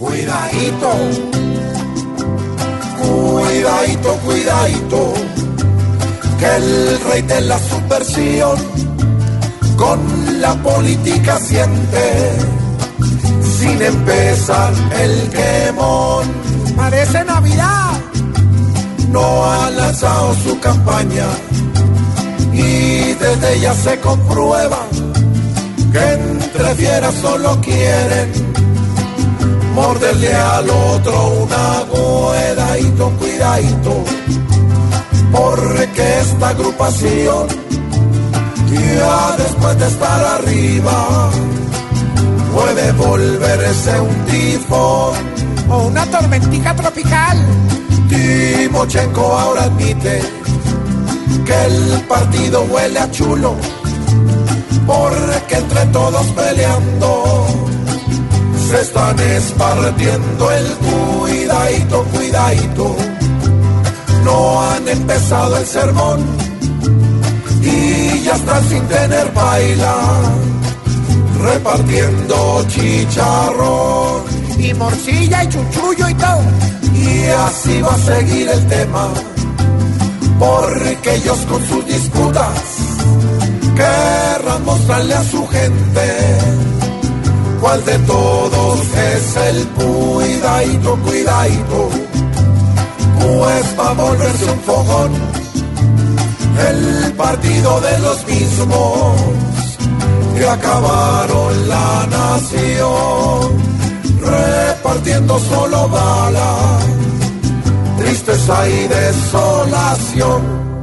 Cuidadito, cuidadito, cuidadito, que el rey de la subversión con la política siente sin empezar el quemón. Parece Navidad. No ha lanzado su campaña y desde ya se comprueba que entre fieras solo quieren morderle al otro una cuidadito, cuidadito, porque esta agrupación ya después de estar arriba puede volverse un tifón o una tormentica tropical. Timochenko ahora admite que el partido huele a chulo, porque entre todos peleando se están espartiendo el cuidadito, cuidadito. No han empezado el sermón y ya están sin tener baila, repartiendo chicharrón y morcilla y chuchullo y todo. Y así va a seguir el tema, porque ellos con sus disputas querrán mostrarle a su gente cuál de es el cuidadito, cuidadito. Pues va a volverse un fogón el partido de los mismos que acabaron la nación repartiendo solo bala, tristeza y desolación